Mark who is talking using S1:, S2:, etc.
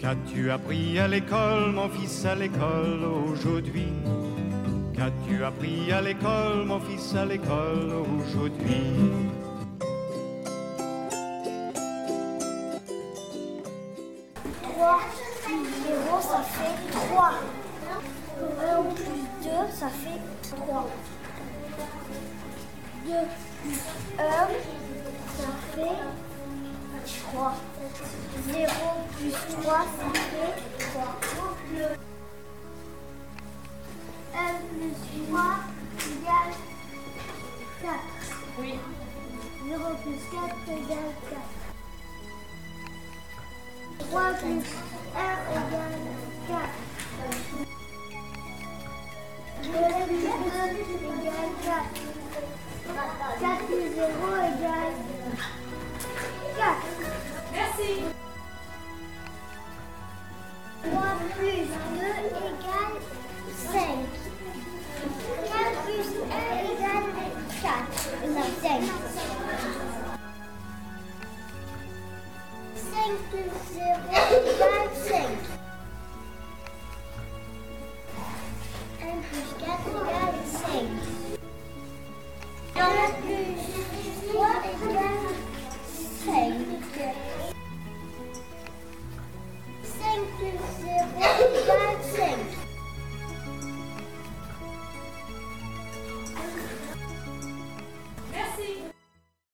S1: Qu'as-tu appris à l'école, mon fils, à l'école aujourd'hui? Qu'as-tu appris à l'école, mon fils, à l'école aujourd'hui?
S2: Trois plus ça fait trois.
S3: Un plus
S2: deux, ça fait trois.
S3: Deux plus
S2: un,
S3: ça fait
S2: trois. Zéro plus trois, ça fait trois.
S3: Un plus trois égale quatre. Oui. Zéro plus quatre égale quatre. 3 plus 1 égale 4. 2 plus 2 égale 4. 4 plus 0 égale
S2: 3 plus 2 égale 5. 4 plus 1 égale 4. Non, 5. 5 plus 0 égale 5.